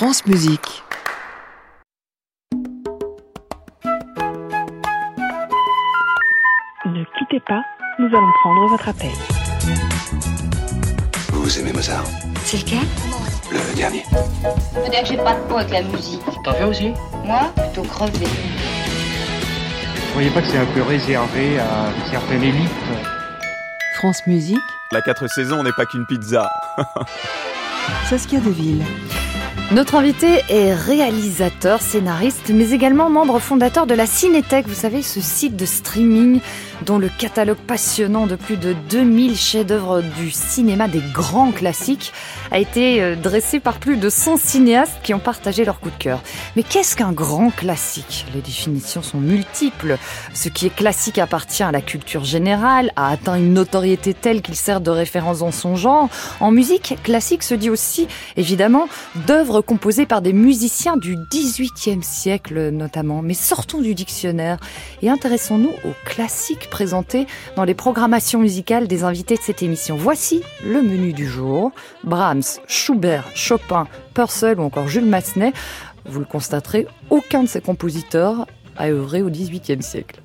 France Musique. Ne quittez pas, nous allons prendre votre appel. Vous aimez Mozart C'est lequel? Le dernier. Faut dire que j'ai pas de peau avec la musique. T'en fais aussi? Moi, plutôt crevé. Vous voyez pas que c'est un peu réservé à une certaine élite? France Musique, La 4 saisons n'est pas qu'une pizza. Saskia Deville. Notre invité est réalisateur, scénariste, mais également membre fondateur de la Cinétech, vous savez, ce site de streaming dont le catalogue passionnant de plus de 2000 chefs-d'œuvre du cinéma des grands classiques a été euh, dressé par plus de 100 cinéastes qui ont partagé leur coup de cœur. Mais qu'est-ce qu'un grand classique? Les définitions sont multiples. Ce qui est classique appartient à la culture générale, a atteint une notoriété telle qu'il sert de référence dans son genre. En musique, classique se dit aussi, évidemment, d'œuvres composées par des musiciens du XVIIIe siècle notamment. Mais sortons du dictionnaire et intéressons-nous aux classiques présentés dans les programmations musicales des invités de cette émission. Voici le menu du jour. Brahms, Schubert, Chopin, Purcell ou encore Jules Massenet. Vous le constaterez, aucun de ces compositeurs a œuvré au XVIIIe siècle.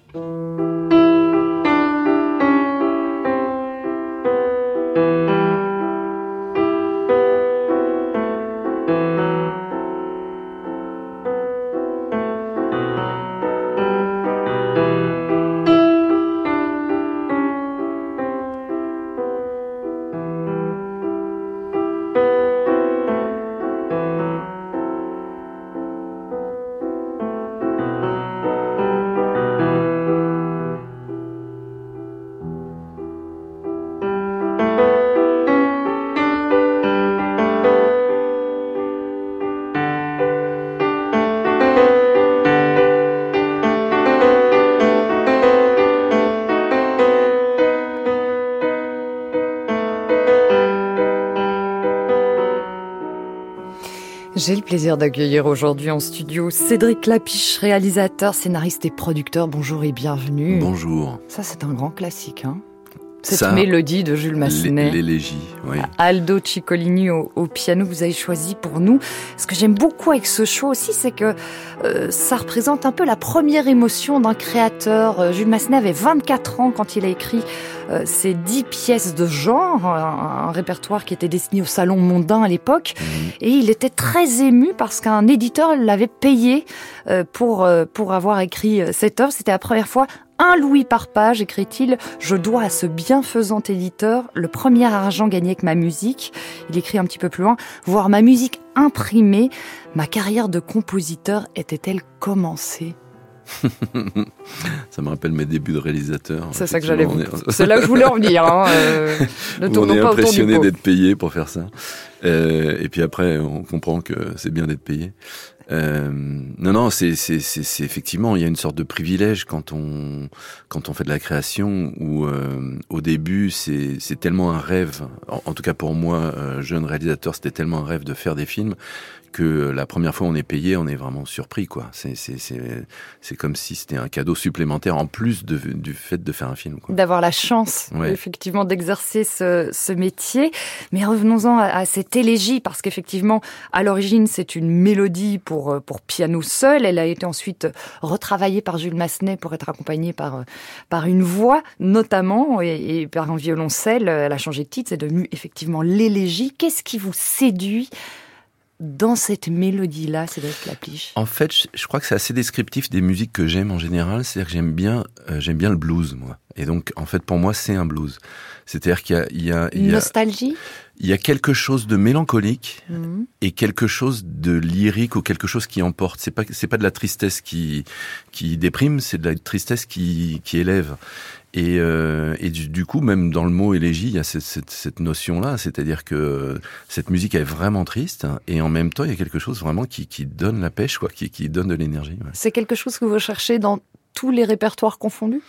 J'ai le plaisir d'accueillir aujourd'hui en studio Cédric Lapiche, réalisateur, scénariste et producteur. Bonjour et bienvenue. Bonjour. Ça, c'est un grand classique, hein Cette Ça, mélodie de Jules Massenet. L'élégie, oui. Aldo Ciccolini au, au piano, vous avez choisi pour nous. Ce que j'aime beaucoup avec ce show aussi, c'est que euh, ça représente un peu la première émotion d'un créateur. Euh, Jules Massenet avait 24 ans quand il a écrit euh, ces 10 pièces de genre, un, un répertoire qui était destiné au salon mondain à l'époque. Mhm. Et il était très ému parce qu'un éditeur l'avait payé euh, pour, euh, pour avoir écrit euh, cette œuvre. C'était la première fois. Un louis par page, écrit-il, je dois à ce bienfaisant éditeur le premier argent gagné avec ma musique. Il écrit un petit peu plus loin, voir ma musique imprimée, ma carrière de compositeur était-elle commencée? Ça me rappelle mes débuts de réalisateur. C'est ça que j'allais vous... C'est là que je voulais en venir. Hein. euh, ne on est pas impressionné d'être payé pour faire ça. Euh, et puis après, on comprend que c'est bien d'être payé. Euh, non, non, c'est, c'est, c'est, c'est effectivement, il y a une sorte de privilège quand on, quand on fait de la création où, euh, au début, c'est, c'est tellement un rêve. En, en tout cas pour moi, euh, jeune réalisateur, c'était tellement un rêve de faire des films que la première fois on est payé, on est vraiment surpris, quoi. C'est, c'est, c'est, c'est comme si c'était un cadeau supplémentaire en plus de, du fait de faire un film, quoi. d'avoir la chance Ouais. effectivement d'exercer ce, ce métier. Mais revenons-en à, à cette élégie parce qu'effectivement à l'origine c'est une mélodie pour euh, pour piano seul. Elle a été ensuite retravaillée par Jules Massenet pour être accompagnée par euh, par une voix notamment et, et par un violoncelle. Elle a changé de titre, c'est devenu effectivement l'élégie. Qu'est-ce qui vous séduit dans cette mélodie-là, Cédric Lapliche En fait, je, crois que c'est assez descriptif des musiques que j'aime en général. C'est-à-dire que j'aime bien, euh, j'aime bien le blues, moi. Et donc, en fait, pour moi, c'est un blues. C'est-à-dire qu'il y a, il y a, il y a, Nostalgie? Il y a quelque chose de mélancolique Mhm. et quelque chose de lyrique ou quelque chose qui emporte. C'est pas, c'est pas de la tristesse qui, qui déprime, c'est de la tristesse qui, qui élève. Et, euh, et du, coup, même dans le mot élégie, il y a cette, cette, cette notion-là, c'est-à-dire que cette musique est vraiment triste hein, et en même temps, il y a quelque chose vraiment qui, qui donne la pêche, quoi, qui, qui donne de l'énergie. C'est quelque chose que vous cherchez dans tous les répertoires confondus?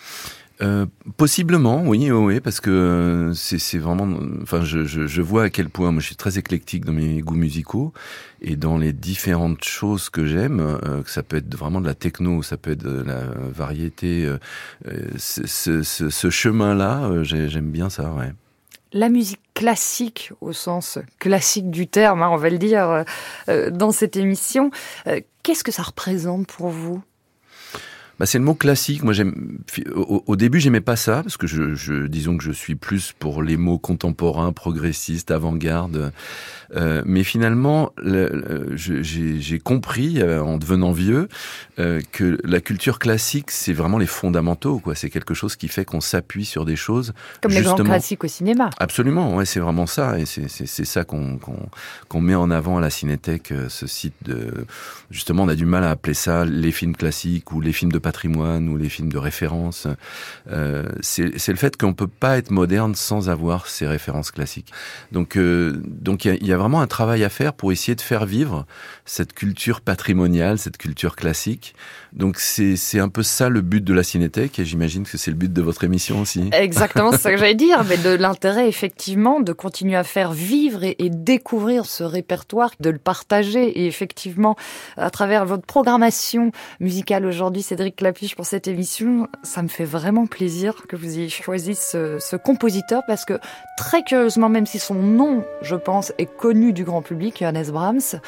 Euh, possiblement, oui, oui, parce que euh, c'est vraiment. Enfin, je, je, je vois à quel point moi je suis très éclectique dans mes goûts musicaux et dans les différentes choses que j'aime. euh, que ça peut être vraiment de la techno, ça peut être de la variété. euh, ce, ce, ce- chemin-là, euh, j'ai- j'aime bien ça, ouais. la musique classique au sens classique du terme, hein, on va le dire euh, dans cette émission. Qu'est-ce que ça représente pour vous? Bah, c'est le mot classique. Moi, j'aime. Au, au, début, j'aimais pas ça parce que je, je, disons que je suis plus pour les mots contemporains, progressistes, avant-garde. Euh, mais finalement, j'ai compris euh, en devenant vieux euh, que la culture classique, c'est vraiment les fondamentaux. quoi. C'est quelque chose qui fait qu'on s'appuie sur des choses. Comme justement... les grands classiques au cinéma. Absolument, ouais, c'est vraiment ça. Et c'est ça qu'on qu'on met en avant à la Cinétech, ce site de. Justement, on a du mal à appeler ça les films classiques ou les films de patrimoine ou les films de référence. Euh, c'est le fait qu'on peut pas être moderne sans avoir ces références classiques. Donc, donc il y a, vraiment un travail à faire pour essayer de faire vivre cette culture patrimoniale, cette culture classique. Donc c'est un peu ça le but de la Cinétech et j'imagine que c'est le but de votre émission aussi. Exactement, c'est ça que j'allais dire, mais de l'intérêt effectivement de continuer à faire vivre et, et, découvrir ce répertoire, de le partager et effectivement à travers votre programmation musicale aujourd'hui, Cédric Clapiche pour cette émission, ça me fait vraiment plaisir que vous ayez choisi ce, ce compositeur parce que très curieusement, même si son nom, je pense, est connu du grand public, Johannes Brahms,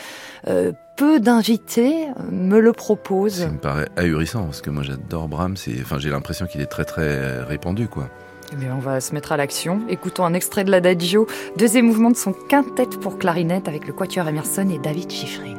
euh, peu d'invités me le proposent. Ça me paraît ahurissant parce que moi j'adore Brahms et enfin j'ai l'impression qu'il est très très répandu quoi. Eh bien, on va se mettre à l'action. Écoutons un extrait de l'Adagio, deuxième mouvement de son quintet pour clarinette avec le quatuor Emerson et David Schifrin.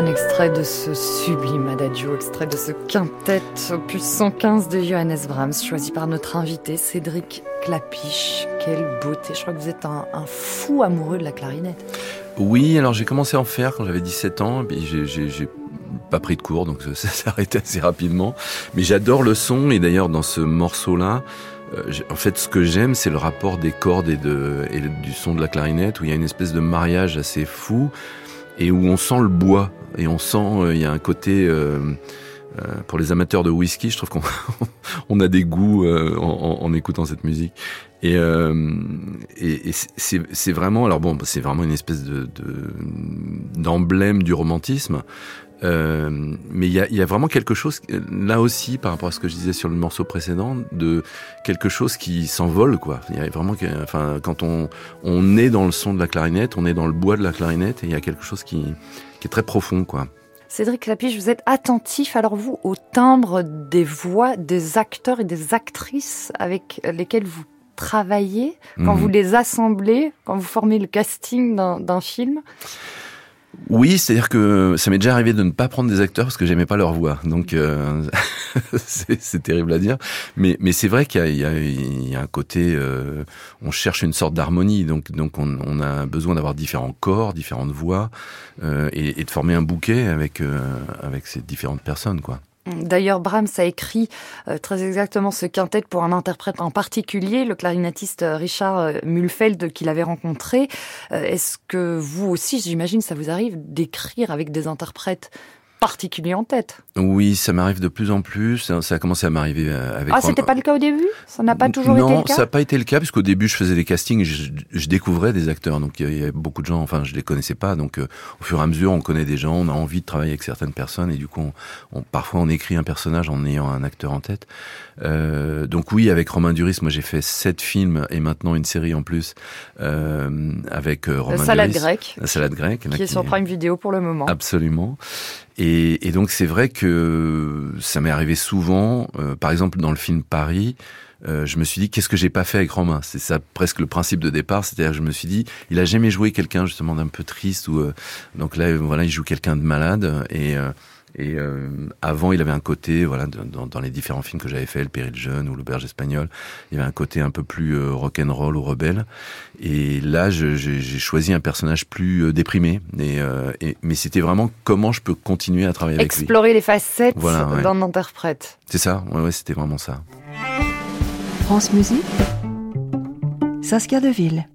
Un extrait de ce sublime adagio, extrait de ce quintet opus 115 de Johannes Brahms, choisi par notre invité Cédric Clapiche. Quelle beauté, je crois que vous êtes un, fou amoureux de la clarinette. Oui, alors j'ai commencé à en faire quand j'avais 17 ans, puis j'ai pas pris de cours, donc ça arrêté assez rapidement. Mais j'adore le son, et d'ailleurs dans ce morceau-là, euh, en fait, ce que j'aime, c'est le rapport des cordes et, de, et du son de la clarinette, où il y a une espèce de mariage assez fou, et où on sent le bois, et on sent, euh, il y a un côté... Euh, euh, pour les amateurs de whisky, je trouve qu'on on a des goûts en, écoutant cette musique. Et c'est vraiment, alors bon, c'est vraiment une espèce de d'emblème du romantisme. Euh, mais il y a, y a, vraiment quelque chose là aussi par rapport à ce que je disais sur le morceau précédent de quelque chose qui s'envole quoi. Il y a vraiment, enfin, quand on on est dans le son de la clarinette, on est dans le bois de la clarinette et il y a quelque chose qui qui est très profond quoi. Cédric Lapiche, vous êtes attentif alors vous au timbre des voix des acteurs et des actrices avec lesquels vous travaillez quand mmh. vous les assemblez, quand vous formez le casting d'un film? Oui, c'est-à-dire que ça m'est déjà arrivé de ne pas prendre des acteurs parce que j'aimais pas leur voix. Donc euh, c'est terrible à dire, mais mais c'est vrai qu'il y, y, a, un côté, euh, on cherche une sorte d'harmonie. Donc donc on, on, a besoin d'avoir différents corps, différentes voix euh, et, et, de former un bouquet avec euh, avec ces différentes personnes, quoi. D'ailleurs, Brahms a écrit euh, très exactement ce quintet pour un interprète en particulier, le clarinettiste euh, Richard euh, Mulfeld qu'il avait rencontré. Est-ce que vous aussi, j'imagine, ça vous arrive d'écrire avec des interprètes particulier en tête. Oui, ça m'arrive de plus en plus. Ça a commencé à m'arriver avec. Ah, c'était pas le cas au début? Ça n'a pas toujours non, été le cas? Non, ça n'a pas été le cas puisqu'au début je faisais des castings, je, je, découvrais des acteurs. Donc il y avait beaucoup de gens, enfin je les connaissais pas. Donc euh, au fur et à mesure, on connaît des gens, on a envie de travailler avec certaines personnes et du coup, on, on, parfois on écrit un personnage en ayant un acteur en tête. Euh, donc oui, avec Romain Duris, moi j'ai fait sept films et maintenant une série en plus euh, avec Romain La salade Duris. grecque. La salade grecque. Qui, qui est sur Prime Video pour le moment. Absolument. Et, et, donc c'est vrai que ça m'est arrivé souvent, euh, par exemple dans le film Paris, euh, je me suis dit qu'est-ce que j'ai pas fait avec Romain? C'est ça presque le principe de départ, c'est-à-dire je me suis dit il a jamais joué quelqu'un justement d'un peu triste ou euh, donc là voilà il joue quelqu'un de malade et et euh, avant, il avait un côté, voilà, dans, dans les différents films que j'avais fait, Le Péril jeune ou L'Auberge espagnole, il y avait un côté un peu plus euh, rock'n'roll ou rebelle. Et là, j'ai choisi un personnage plus euh, déprimé. Et, et mais c'était vraiment comment je peux continuer à travailler avec lui. Explorer les facettes voilà, ouais. d'un interprète. C'est ça, ouais, ouais c'était vraiment ça. France Musique, Saskia Deville.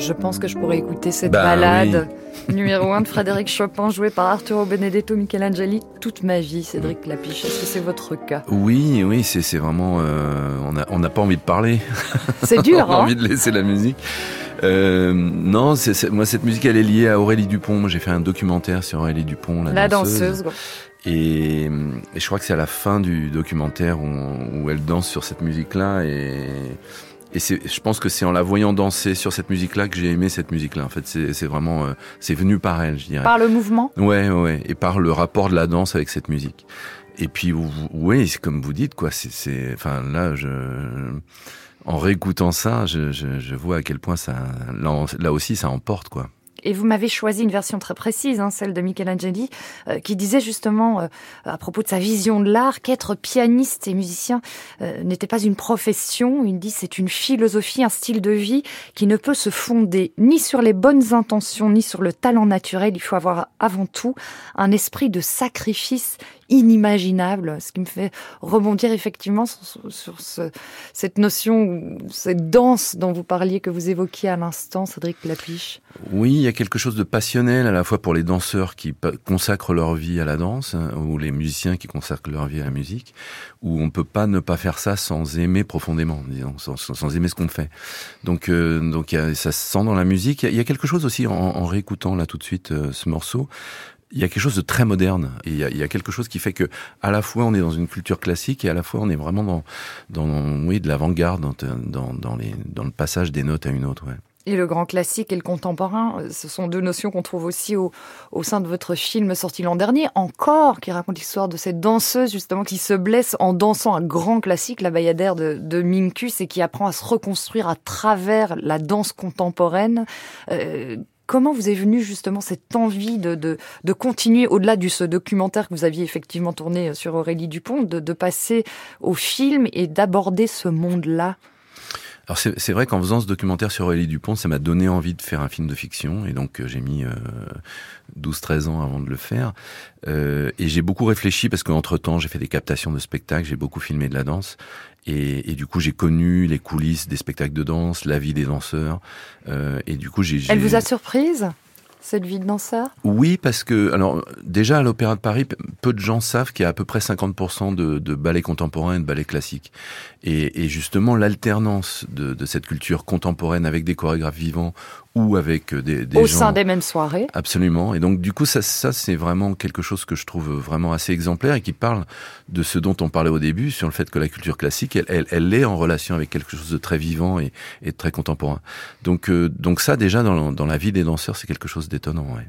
Je pense que je pourrais écouter cette bah, balade oui. numéro 1 de Frédéric Chopin, jouée par Arturo Benedetto Michelangeli, toute ma vie, Cédric Lapiche. Est-ce que c'est votre cas? Oui, oui, c'est vraiment. Euh, on n'a pas envie de parler. C'est dur, On a hein envie de laisser la musique. Euh, non, c est, c est, moi cette musique elle est liée à Aurélie Dupont. J'ai fait un documentaire sur Aurélie Dupont, la, la danseuse. danseuse. Et, et, je crois que c'est à la fin du documentaire où, où elle danse sur cette musique-là et et je pense que c'est en la voyant danser sur cette musique-là que j'ai aimé cette musique-là. En fait, c'est vraiment, euh, c'est venu par elle, je dirais. Par le mouvement. Ouais, ouais, et par le rapport de la danse avec cette musique. Et puis, oui, comme vous dites, quoi. C'est, enfin, là, je, en réécoutant ça, je, je, je, vois à quel point ça, là, là aussi, ça emporte, quoi. Et vous m'avez choisi une version très précise, hein, celle de Michelangeli, euh, qui disait justement, euh, à propos de sa vision de l'art, qu'être pianiste et musicien euh, n'était pas une profession. Il dit c'est une philosophie, un style de vie qui ne peut se fonder ni sur les bonnes intentions, ni sur le talent naturel. Il faut avoir avant tout un esprit de sacrifice inimaginable, ce qui me fait rebondir effectivement sur, ce, cette notion, cette danse dont vous parliez, que vous évoquiez à l'instant, Cédric Lapiche. Oui, il y a quelque chose de passionnel à la fois pour les danseurs qui consacrent leur vie à la danse, hein, ou les musiciens qui consacrent leur vie à la musique, où on peut pas ne pas faire ça sans aimer profondément, disons, sans, aimer ce qu'on fait. Donc, euh, donc ça se sent dans la musique. Il y, a quelque chose aussi en, en réécoutant là tout de suite euh, ce morceau il y a quelque chose de très moderne. Et il y, a, quelque chose qui fait que, à la fois, on est dans une culture classique et à la fois, on est vraiment dans, oui, de l'avant-garde, dans, dans, le passage des notes à une autre. Ouais. Et le grand classique et le contemporain, ce sont deux notions qu'on trouve aussi au, sein de votre film sorti l'an dernier, encore, qui raconte l'histoire de cette danseuse justement qui se blesse en dansant un grand classique, la Bayadère de, de Minkus, et qui apprend à se reconstruire à travers la danse contemporaine. Euh, comment vous est venue justement cette envie de, de, de continuer, au-delà de ce documentaire que vous aviez effectivement tourné sur Aurélie Dupont, de, de passer au film et d'aborder ce monde-là? Alors c'est vrai qu'en faisant ce documentaire sur Aurélie Dupont, ça m'a donné envie de faire un film de fiction, et donc euh, j'ai mis euh, 12-13 ans avant de le faire. Euh, et j'ai beaucoup réfléchi parce qu'entre-temps, j'ai fait des captations de spectacles, j'ai beaucoup filmé de la danse, et, et du coup j'ai connu les coulisses des spectacles de danse, la vie des danseurs, euh, et du coup j'ai... Elle vous a surprise? Cette vie de danseur Oui, parce que alors déjà à l'Opéra de Paris, peu de gens savent qu'il y a à peu près 50% de, de ballet contemporain et de ballet classique. Et, justement, l'alternance de, cette culture contemporaine avec des chorégraphes vivants ou avec des, des au gens... sein des mêmes soirées. Absolument. Et donc du coup, ça, ça c'est vraiment quelque chose que je trouve vraiment assez exemplaire et qui parle de ce dont on parlait au début, sur le fait que la culture classique, elle, elle, elle est en relation avec quelque chose de très vivant et, et de très contemporain. Donc, euh, donc ça, déjà dans, dans la vie des danseurs, c'est quelque chose d'étonnant. Ouais.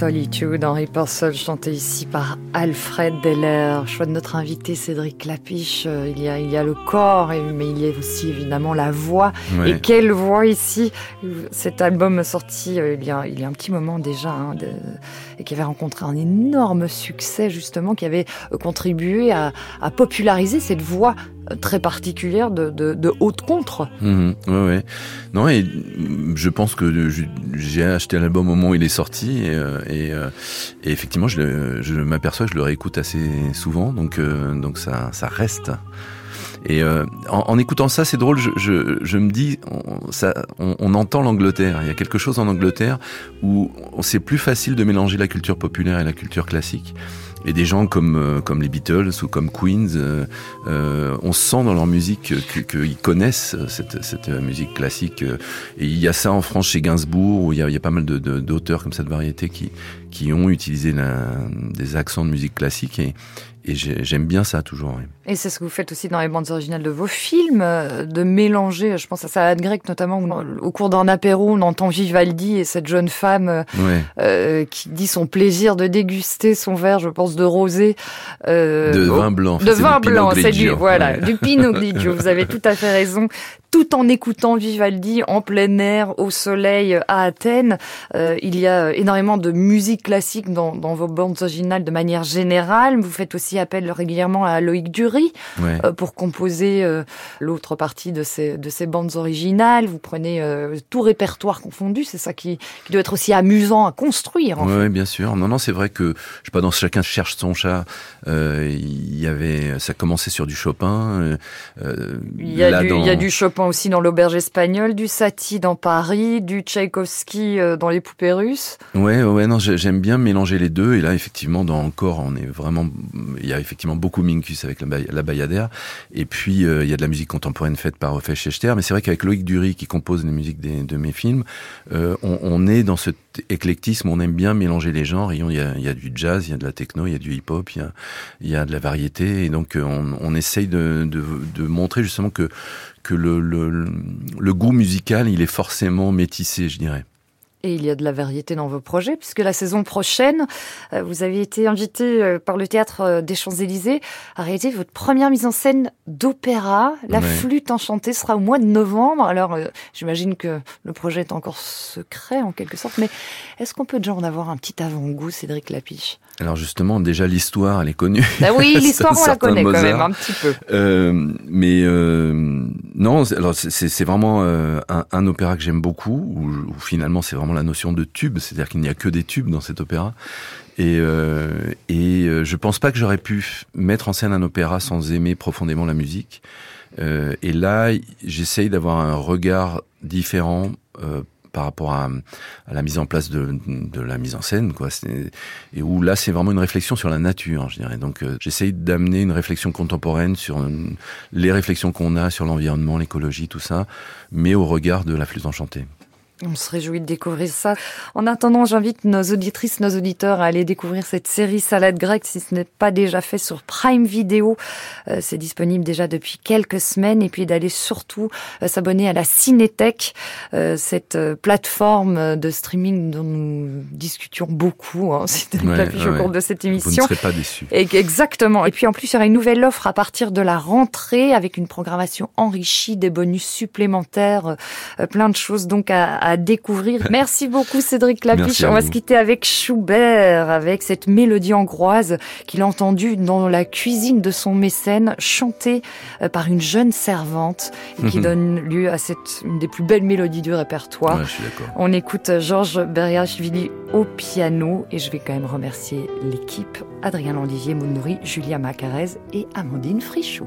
Solitude, Henri Purcell, chanté ici par Alfred Deller. Choix de notre invité Cédric Clapiche. Euh, il y a, il y a le corps, mais il y a aussi évidemment la voix. Ouais. Et quelle voix ici? Cet album sorti euh, il y a, il y a un petit moment déjà, hein, de, et qui avait rencontré un énorme succès justement, qui avait euh, contribué à, à populariser cette voix très particulière de, de, haute contre. Mmh, ouais, ouais. Non, et je pense que j'ai acheté l'album au moment où il est sorti et, et, et effectivement, je, je m'aperçois je le réécoute assez souvent, donc, euh, donc ça, ça reste. Et euh, en, en, écoutant ça, c'est drôle. Je, je, je, me dis, on, ça, on, on entend l'Angleterre. Il y a quelque chose en Angleterre où c'est plus facile de mélanger la culture populaire et la culture classique. Et des gens comme euh, comme les Beatles ou comme Queens, euh, euh, on sent dans leur musique qu'ils connaissent cette, cette musique classique. Et il y a ça en France chez Gainsbourg, où il y a, il y a pas mal de, d'auteurs comme cette variété qui qui ont utilisé la, des accents de musique classique et, et j'aime bien ça toujours. Oui. Et c'est ce que vous faites aussi dans les bandes originales de vos films, euh, de mélanger, je pense à Salade grecque notamment, où, au cours d'un apéro, on entend Vivaldi et cette jeune femme euh, ouais. euh, qui dit son plaisir de déguster son verre, je pense, de rosé. Euh, de vin blanc. De vin blanc, c'est du, voilà, ouais. du Pinot Grigio. Vous avez tout à fait raison. Tout en écoutant Vivaldi en plein air, au soleil, à Athènes. Euh, il y a énormément de musique classique dans, dans vos bandes originales de manière générale. Vous faites aussi appelle régulièrement à Loïc Dury ouais. euh, pour composer euh, l'autre partie de ces, de ces bandes originales. Vous prenez euh, tout répertoire confondu, c'est ça qui, qui, doit être aussi amusant à construire. Oui, bien sûr. Non, non, c'est vrai que je sais pas dans chacun cherche son chat. Il y avait, ça commençait sur du Chopin. Il y a là, du, dans... il y a du Chopin aussi dans l'auberge espagnole, du Satie dans Paris, du Tchaïkovski dans les poupées russes. Ouais, ouais, non, j'aime bien mélanger les deux. Et là, effectivement, dans encore, on est vraiment il y a effectivement beaucoup Minkus avec la, Bayadère, et puis euh, il y a de la musique contemporaine faite par Ophé Schechter, mais c'est vrai qu'avec Loïc Dury qui compose les musiques de mes films, euh, on, est dans cet éclectisme, on aime bien mélanger les genres, il y a, il y a du jazz, il y a de la techno, il y a du hip-hop, il y a, de la variété, et donc euh, on, essaye de, montrer justement que, le goût musical, il est forcément métissé, je dirais. Et il y a de la variété dans vos projets, puisque la saison prochaine, vous avez été invité par le théâtre des Champs-Élysées à réaliser votre première mise en scène d'opéra. La flûte enchantée sera au mois de novembre. Alors, euh, j'imagine que le projet est encore secret en quelque sorte, mais est-ce qu'on peut déjà en avoir un petit avant-goût, Cédric Lapiche? Alors justement, déjà l'histoire, elle est connue. Ben oui, l'histoire on la connaît quand même un petit peu. Euh, mais euh, non, alors c'est- vraiment euh, un, un opéra que j'aime beaucoup, où, où finalement c'est vraiment la notion de tube, c'est-à-dire qu'il n'y a que des tubes dans cet opéra. Et, euh, et euh, je pense pas que j'aurais pu mettre en scène un opéra sans aimer profondément la musique. Euh, et là, j'essaye d'avoir un regard différent euh, par rapport à, à la mise en place de, de la mise en scène, quoi. Et où là, c'est vraiment une réflexion sur la nature, je dirais. Donc, euh, j'essaye d'amener une réflexion contemporaine sur euh, les réflexions qu'on a sur l'environnement, l'écologie, tout ça, mais au regard de la flûte enchantée. On se réjouit de découvrir ça. En attendant, j'invite nos auditrices, nos auditeurs à aller découvrir cette série Salade grecque si ce n'est pas déjà fait sur Prime Video. Euh, c'est disponible déjà depuis quelques semaines et puis d'aller surtout euh, s'abonner à la Cinétech, euh, cette plateforme de streaming dont nous discutions beaucoup, hein, Cédric Ouais, au cours de cette Vous ne émission. serez pas déçus. Et- Exactement. Et puis en plus, il y aura une nouvelle offre à partir de la rentrée avec une programmation enrichie, des bonus supplémentaires, plein de choses donc à, à découvrir. Merci beaucoup Cédric Lapiche. On va se quitter avec Schubert, avec cette mélodie hongroise qu'il a entendue dans la cuisine de son mécène, chantée euh, par une jeune servante et qui Mhm. donne lieu à cette une des plus belles mélodies du répertoire. Ouais, je suis d'accord. On écoute Georges Beriachvili au piano et je vais quand même remercier l'équipe Adrien Landivier, Maud Nourri, Julia Macarez et Amandine Frichot.